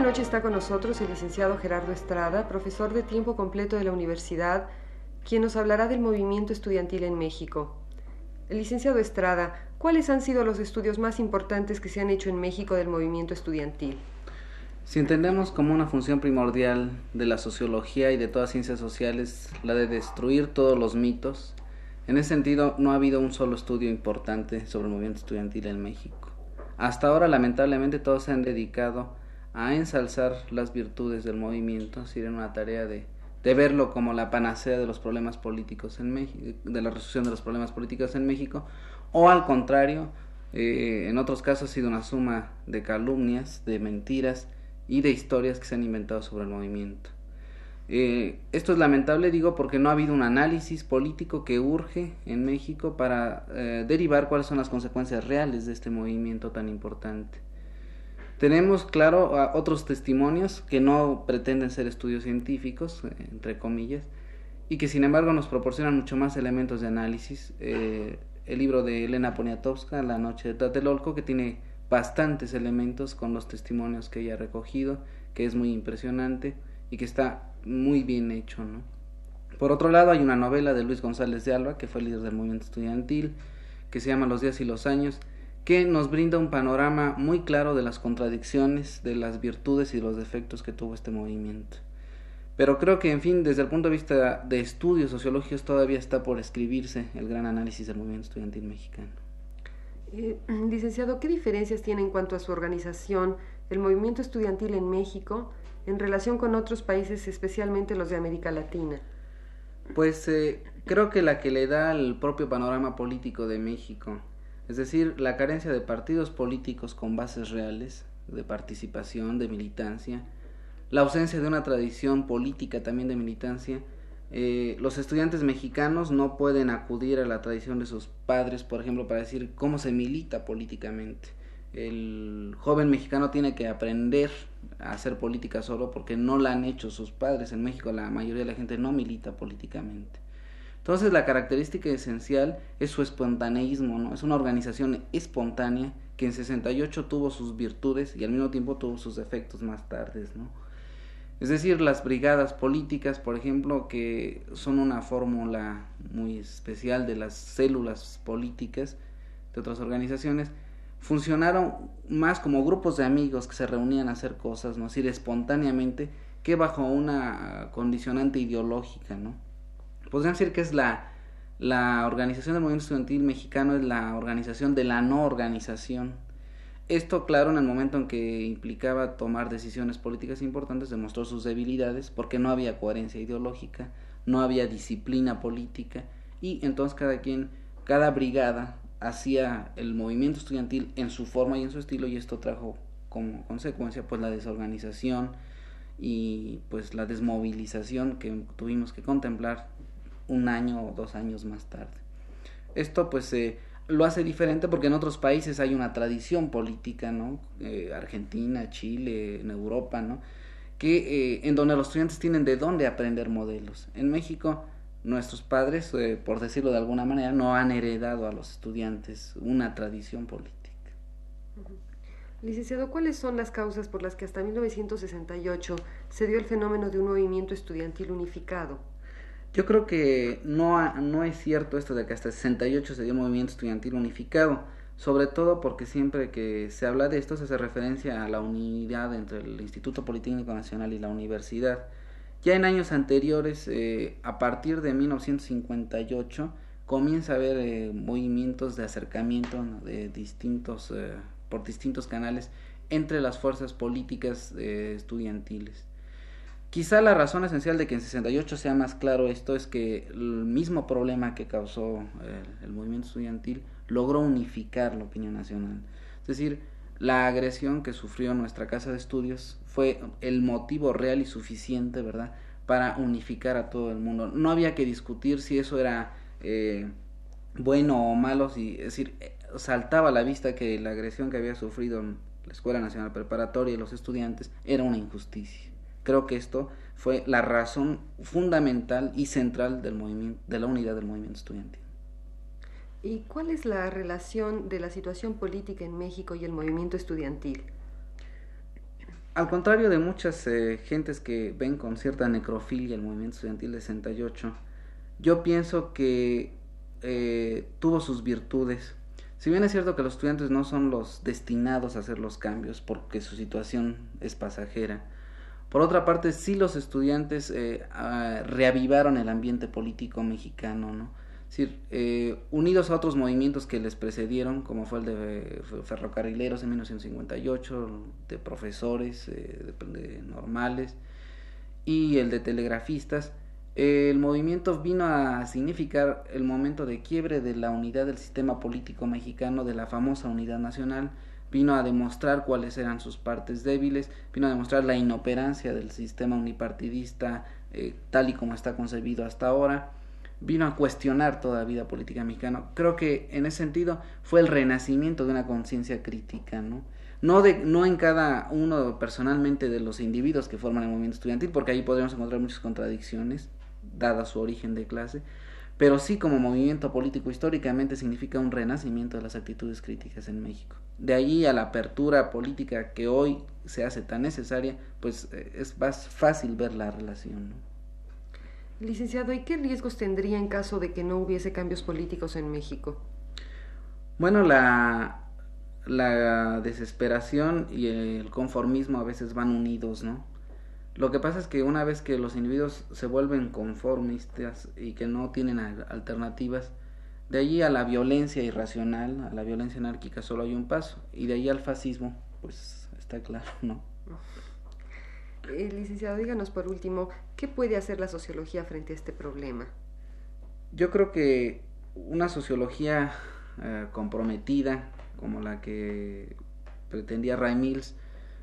Esta noche está con nosotros el licenciado Gerardo Estrada, profesor de tiempo completo de la universidad, quien nos hablará del movimiento estudiantil en México. El licenciado Estrada, ¿cuáles han sido los estudios más importantes que se han hecho en México del movimiento estudiantil? Si entendemos como una función primordial de la sociología y de todas ciencias sociales la de destruir todos los mitos, en ese sentido no ha habido un solo estudio importante sobre el movimiento estudiantil en México. Hasta ahora lamentablemente todos se han dedicado a ensalzar las virtudes del movimiento, si era una tarea de, de verlo como la panacea de los problemas políticos en México, de la resolución de los problemas políticos en México, o al contrario, eh, en otros casos ha sido una suma de calumnias, de mentiras y de historias que se han inventado sobre el movimiento. Eh, esto es lamentable, digo, porque no ha habido un análisis político que urge en México para eh, derivar cuáles son las consecuencias reales de este movimiento tan importante. Tenemos, claro, otros testimonios que no pretenden ser estudios científicos, eh, entre comillas, y que sin embargo nos proporcionan mucho más elementos de análisis. Eh, el libro de Elena Poniatowska, La noche de Tlatelolco, que tiene bastantes elementos con los testimonios que ella ha recogido, que es muy impresionante y que está muy bien hecho, ¿no? Por otro lado, hay una novela de Luis González de Alba, que fue líder del movimiento estudiantil, que se llama Los días y los años, que nos brinda un panorama muy claro de las contradicciones, de las virtudes y los defectos que tuvo este movimiento. Pero creo que, en fin, desde el punto de vista de estudios sociológicos todavía está por escribirse el gran análisis del movimiento estudiantil mexicano. Eh, licenciado, ¿qué diferencias tiene en cuanto a su organización el movimiento estudiantil en México en relación con otros países, especialmente los de América Latina? Pues eh, creo que la que le da al propio panorama político de México es decir, la carencia de partidos políticos con bases reales, de participación, de militancia, la ausencia de una tradición política también de militancia, eh, los estudiantes mexicanos no pueden acudir a la tradición de sus padres, por ejemplo, para decir cómo se milita políticamente. El joven mexicano tiene que aprender a hacer política solo porque no la han hecho sus padres. En México la mayoría de la gente no milita políticamente. Entonces la característica esencial es su espontaneísmo, ¿no? Es una organización espontánea que en 68 tuvo sus virtudes y al mismo tiempo tuvo sus defectos más tarde, ¿no? Es decir, las brigadas políticas, por ejemplo, que son una fórmula muy especial de las células políticas de otras organizaciones, funcionaron más como grupos de amigos que se reunían a hacer cosas, ¿no? Es decir, espontáneamente, que bajo una condicionante ideológica, ¿no? Podrían decir que es la, la organización del movimiento estudiantil mexicano, es la organización de la no organización. Esto, claro, en el momento en que implicaba tomar decisiones políticas importantes, demostró sus debilidades porque no había coherencia ideológica, no había disciplina política y entonces cada quien, cada brigada hacía el movimiento estudiantil en su forma y en su estilo y esto trajo como consecuencia pues la desorganización y pues la desmovilización que tuvimos que contemplar un año o dos años más tarde. Esto pues eh, lo hace diferente porque en otros países hay una tradición política, ¿no? Eh, Argentina, Chile, en Europa, ¿no? Que eh, en donde los estudiantes tienen de dónde aprender modelos. En México nuestros padres, por decirlo de alguna manera, no han heredado a los estudiantes una tradición política. Licenciado, ¿cuáles son las causas por las que hasta 1968 se dio el fenómeno de un movimiento estudiantil unificado? Yo creo que no, no es cierto esto de que hasta 68 se dio un movimiento estudiantil unificado, sobre todo porque siempre que se habla de esto se hace referencia a la unidad entre el Instituto Politécnico Nacional y la universidad. Ya en años anteriores, eh, a partir de 1958, comienza a haber eh, movimientos de acercamiento de distintos, eh, por distintos canales entre las fuerzas políticas estudiantiles. Quizá la razón esencial de que en 68 sea más claro esto es que el mismo problema que causó el, movimiento estudiantil logró unificar la opinión nacional. Es decir, la agresión que sufrió nuestra casa de estudios fue el motivo real y suficiente, ¿verdad?, para unificar a todo el mundo. No había que discutir si eso era eh, bueno o malo, si, es decir, saltaba a la vista que la agresión que había sufrido la Escuela Nacional Preparatoria y los estudiantes era una injusticia. Creo que esto fue la razón fundamental y central del movimiento, de la unidad del movimiento estudiantil. ¿Y cuál es la relación de la situación política en México y el movimiento estudiantil? Al contrario de muchas eh, gentes que ven con cierta necrofilia el movimiento estudiantil de 68, yo pienso que eh, tuvo sus virtudes. Si bien es cierto que los estudiantes no son los destinados a hacer los cambios porque su situación es pasajera, por otra parte sí los estudiantes eh, ah, reavivaron el ambiente político mexicano, ¿no? Es decir, eh, unidos a otros movimientos que les precedieron, como fue el de ferrocarrileros en 1958, de profesores eh, de, normales y el de telegrafistas, el movimiento vino a significar el momento de quiebre de la unidad del sistema político mexicano, de la famosa unidad nacional, vino a demostrar cuáles eran sus partes débiles, vino a demostrar la inoperancia del sistema unipartidista eh, tal y como está concebido hasta ahora, vino a cuestionar toda la vida política mexicana. Creo que en ese sentido fue el renacimiento de una conciencia crítica, ¿no? No, de, no en cada uno personalmente de los individuos que forman el movimiento estudiantil, porque ahí podríamos encontrar muchas contradicciones, dada su origen de clase, pero sí como movimiento político históricamente significa un renacimiento de las actitudes críticas en México. De ahí a la apertura política que hoy se hace tan necesaria, pues eh, es más fácil ver la relación. ¿no? Licenciado, ¿y qué riesgos tendría en caso de que no hubiese cambios políticos en México? Bueno, la, la desesperación y el conformismo a veces van unidos, ¿no? Lo que pasa es que una vez que los individuos se vuelven conformistas y que no tienen alternativas, de allí a la violencia irracional, a la violencia anárquica solo hay un paso, y de ahí al fascismo, pues está claro, ¿no? Eh, licenciado, díganos por último, ¿qué puede hacer la sociología frente a este problema? Yo creo que una sociología eh, comprometida, como la que pretendía Ray Mills,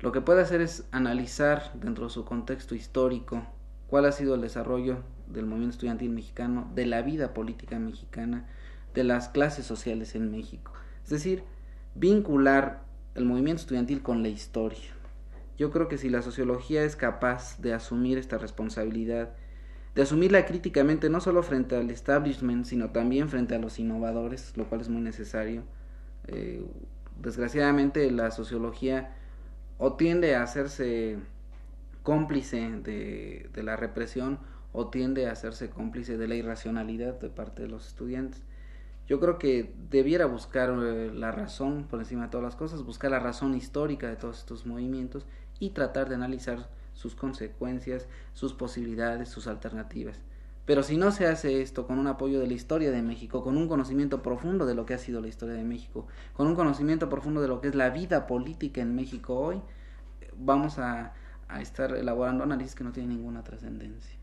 lo que puede hacer es analizar dentro de su contexto histórico cuál ha sido el desarrollo del movimiento estudiantil mexicano, de la vida política mexicana, de las clases sociales en México. Es decir, vincular el movimiento estudiantil con la historia. Yo creo que si la sociología es capaz de asumir esta responsabilidad, de asumirla críticamente no solo frente al establishment, sino también frente a los innovadores, lo cual es muy necesario. Eh, desgraciadamente la sociología o tiende a hacerse cómplice de, de, la represión o tiende a hacerse cómplice de la irracionalidad de parte de los estudiantes. Yo creo que debiera buscar eh, la razón por encima de todas las cosas, buscar la razón histórica de todos estos movimientos y tratar de analizar sus consecuencias, sus posibilidades, sus alternativas. Pero si no se hace esto con un apoyo de la historia de México, con un conocimiento profundo de lo que ha sido la historia de México, con un conocimiento profundo de lo que es la vida política en México hoy, vamos a, a estar elaborando análisis que no tienen ninguna trascendencia.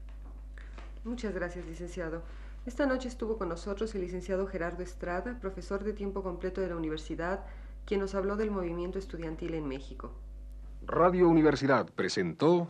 Muchas gracias, licenciado. Esta noche estuvo con nosotros el licenciado Gerardo Estrada, profesor de tiempo completo de la universidad, quien nos habló del movimiento estudiantil en México. Radio Universidad presentó